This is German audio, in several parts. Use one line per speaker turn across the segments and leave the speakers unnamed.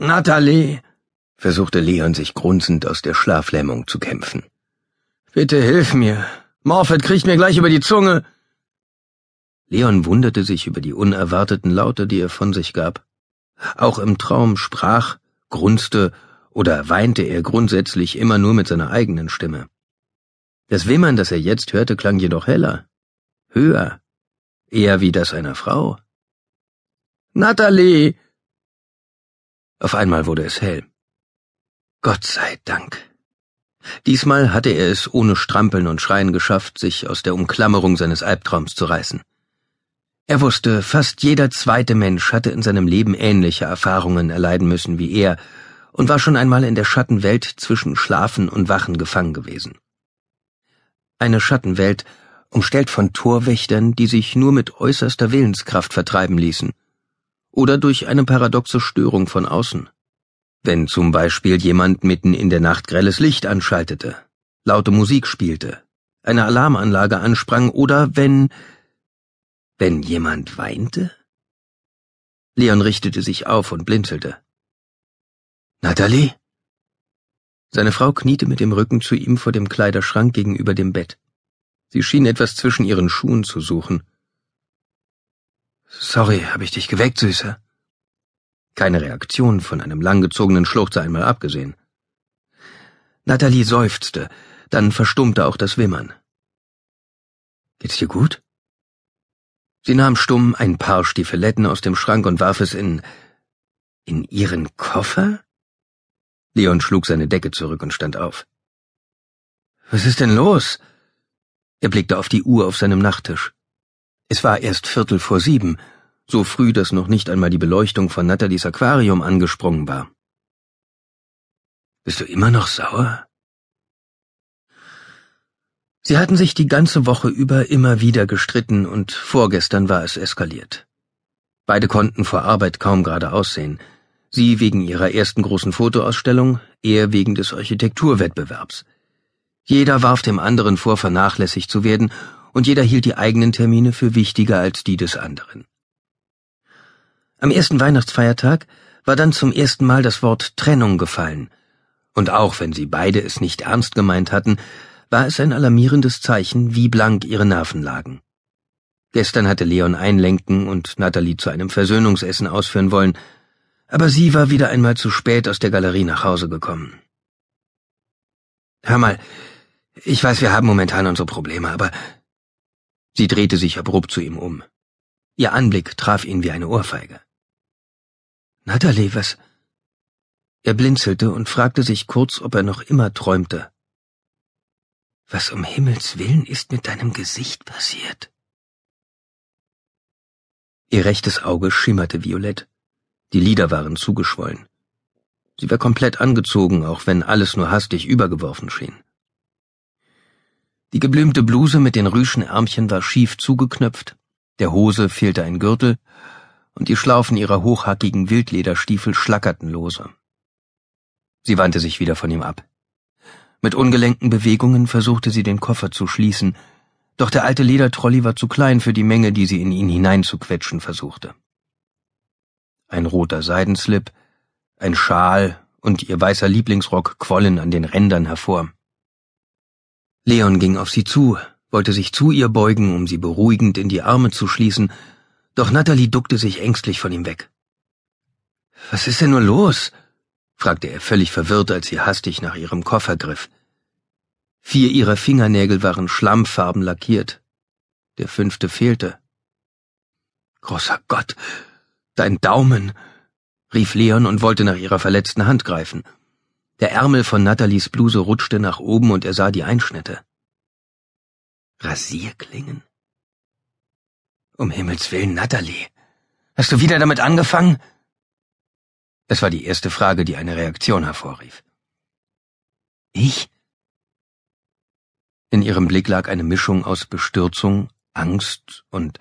Natalie, versuchte Leon sich grunzend aus der Schlaflähmung zu kämpfen. Bitte hilf mir. Morfett kriegt mir gleich über die Zunge. Leon wunderte sich über die unerwarteten Laute, die er von sich gab. Auch im Traum sprach, grunzte oder weinte er grundsätzlich immer nur mit seiner eigenen Stimme. Das Wimmern, das er jetzt hörte, klang jedoch heller, höher, eher wie das einer Frau. Natalie! Auf einmal wurde es hell. Gott sei Dank. Diesmal hatte er es ohne Strampeln und Schreien geschafft, sich aus der Umklammerung seines Albtraums zu reißen. Er wusste, fast jeder zweite Mensch hatte in seinem Leben ähnliche Erfahrungen erleiden müssen wie er und war schon einmal in der Schattenwelt zwischen Schlafen und Wachen gefangen gewesen. Eine Schattenwelt, umstellt von Torwächtern, die sich nur mit äußerster Willenskraft vertreiben ließen, oder durch eine paradoxe Störung von außen. Wenn zum Beispiel jemand mitten in der Nacht grelles Licht anschaltete, laute Musik spielte, eine Alarmanlage ansprang oder wenn wenn jemand weinte? Leon richtete sich auf und blinzelte. Natalie? Seine Frau kniete mit dem Rücken zu ihm vor dem Kleiderschrank gegenüber dem Bett. Sie schien etwas zwischen ihren Schuhen zu suchen. Sorry, habe ich dich geweckt, Süßer? Keine Reaktion von einem langgezogenen Schluchzer einmal abgesehen. Natalie seufzte, dann verstummte auch das Wimmern. Geht's dir gut? Sie nahm stumm ein Paar Stiefeletten aus dem Schrank und warf es in in ihren Koffer? Leon schlug seine Decke zurück und stand auf. Was ist denn los? Er blickte auf die Uhr auf seinem Nachttisch. Es war erst Viertel vor sieben, so früh, dass noch nicht einmal die Beleuchtung von Nathalies Aquarium angesprungen war. Bist du immer noch sauer? Sie hatten sich die ganze Woche über immer wieder gestritten und vorgestern war es eskaliert. Beide konnten vor Arbeit kaum gerade aussehen. Sie wegen ihrer ersten großen Fotoausstellung, er wegen des Architekturwettbewerbs. Jeder warf dem anderen vor, vernachlässigt zu werden, und jeder hielt die eigenen Termine für wichtiger als die des anderen. Am ersten Weihnachtsfeiertag war dann zum ersten Mal das Wort Trennung gefallen, und auch wenn sie beide es nicht ernst gemeint hatten, war es ein alarmierendes Zeichen, wie blank ihre Nerven lagen. Gestern hatte Leon einlenken und Natalie zu einem Versöhnungsessen ausführen wollen, aber sie war wieder einmal zu spät aus der Galerie nach Hause gekommen. Hör mal, ich weiß, wir haben momentan unsere Probleme, aber sie drehte sich abrupt zu ihm um. Ihr Anblick traf ihn wie eine Ohrfeige. Natalie, was? Er blinzelte und fragte sich kurz, ob er noch immer träumte. Was um Himmels willen ist mit deinem Gesicht passiert? Ihr rechtes Auge schimmerte violett. Die Lider waren zugeschwollen. Sie war komplett angezogen, auch wenn alles nur hastig übergeworfen schien. Die geblümte Bluse mit den rüschen Ärmchen war schief zugeknöpft, der Hose fehlte ein Gürtel, und die Schlaufen ihrer hochhackigen Wildlederstiefel schlackerten lose. Sie wandte sich wieder von ihm ab. Mit ungelenken Bewegungen versuchte sie den Koffer zu schließen, doch der alte Ledertrolli war zu klein für die Menge, die sie in ihn hineinzuquetschen versuchte. Ein roter Seidenslip, ein Schal und ihr weißer Lieblingsrock quollen an den Rändern hervor. Leon ging auf sie zu, wollte sich zu ihr beugen, um sie beruhigend in die Arme zu schließen, doch Natalie duckte sich ängstlich von ihm weg. Was ist denn nur los? fragte er völlig verwirrt, als sie hastig nach ihrem Koffer griff. Vier ihrer Fingernägel waren schlammfarben lackiert. Der fünfte fehlte. Großer Gott, dein Daumen, rief Leon und wollte nach ihrer verletzten Hand greifen. Der Ärmel von Nathalies Bluse rutschte nach oben und er sah die Einschnitte. Rasierklingen? Um Himmels willen, Natalie, hast du wieder damit angefangen? Es war die erste Frage, die eine Reaktion hervorrief. Ich? In ihrem Blick lag eine Mischung aus Bestürzung, Angst und,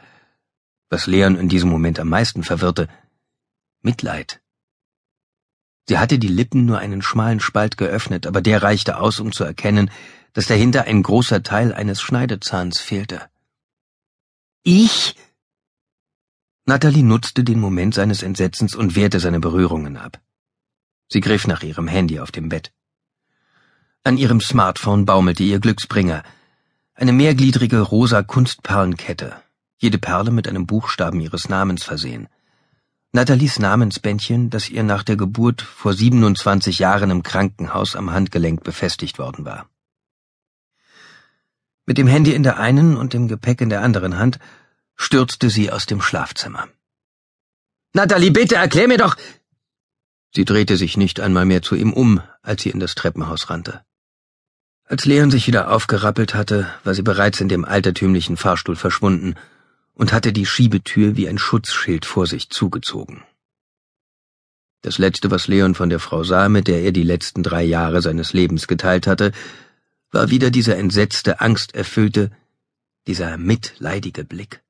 was Leon in diesem Moment am meisten verwirrte, Mitleid. Sie hatte die Lippen nur einen schmalen Spalt geöffnet, aber der reichte aus, um zu erkennen, dass dahinter ein großer Teil eines Schneidezahns fehlte. Ich? Natalie nutzte den Moment seines Entsetzens und wehrte seine Berührungen ab. Sie griff nach ihrem Handy auf dem Bett. An ihrem Smartphone baumelte ihr Glücksbringer. Eine mehrgliedrige rosa Kunstperlenkette, jede Perle mit einem Buchstaben ihres Namens versehen. Nathalies Namensbändchen, das ihr nach der Geburt vor 27 Jahren im Krankenhaus am Handgelenk befestigt worden war. Mit dem Handy in der einen und dem Gepäck in der anderen Hand stürzte sie aus dem Schlafzimmer. Nathalie, bitte erklär mir doch. Sie drehte sich nicht einmal mehr zu ihm um, als sie in das Treppenhaus rannte. Als Leon sich wieder aufgerappelt hatte, war sie bereits in dem altertümlichen Fahrstuhl verschwunden und hatte die Schiebetür wie ein Schutzschild vor sich zugezogen. Das Letzte, was Leon von der Frau sah, mit der er die letzten drei Jahre seines Lebens geteilt hatte, war wieder dieser entsetzte, angsterfüllte, dieser mitleidige Blick.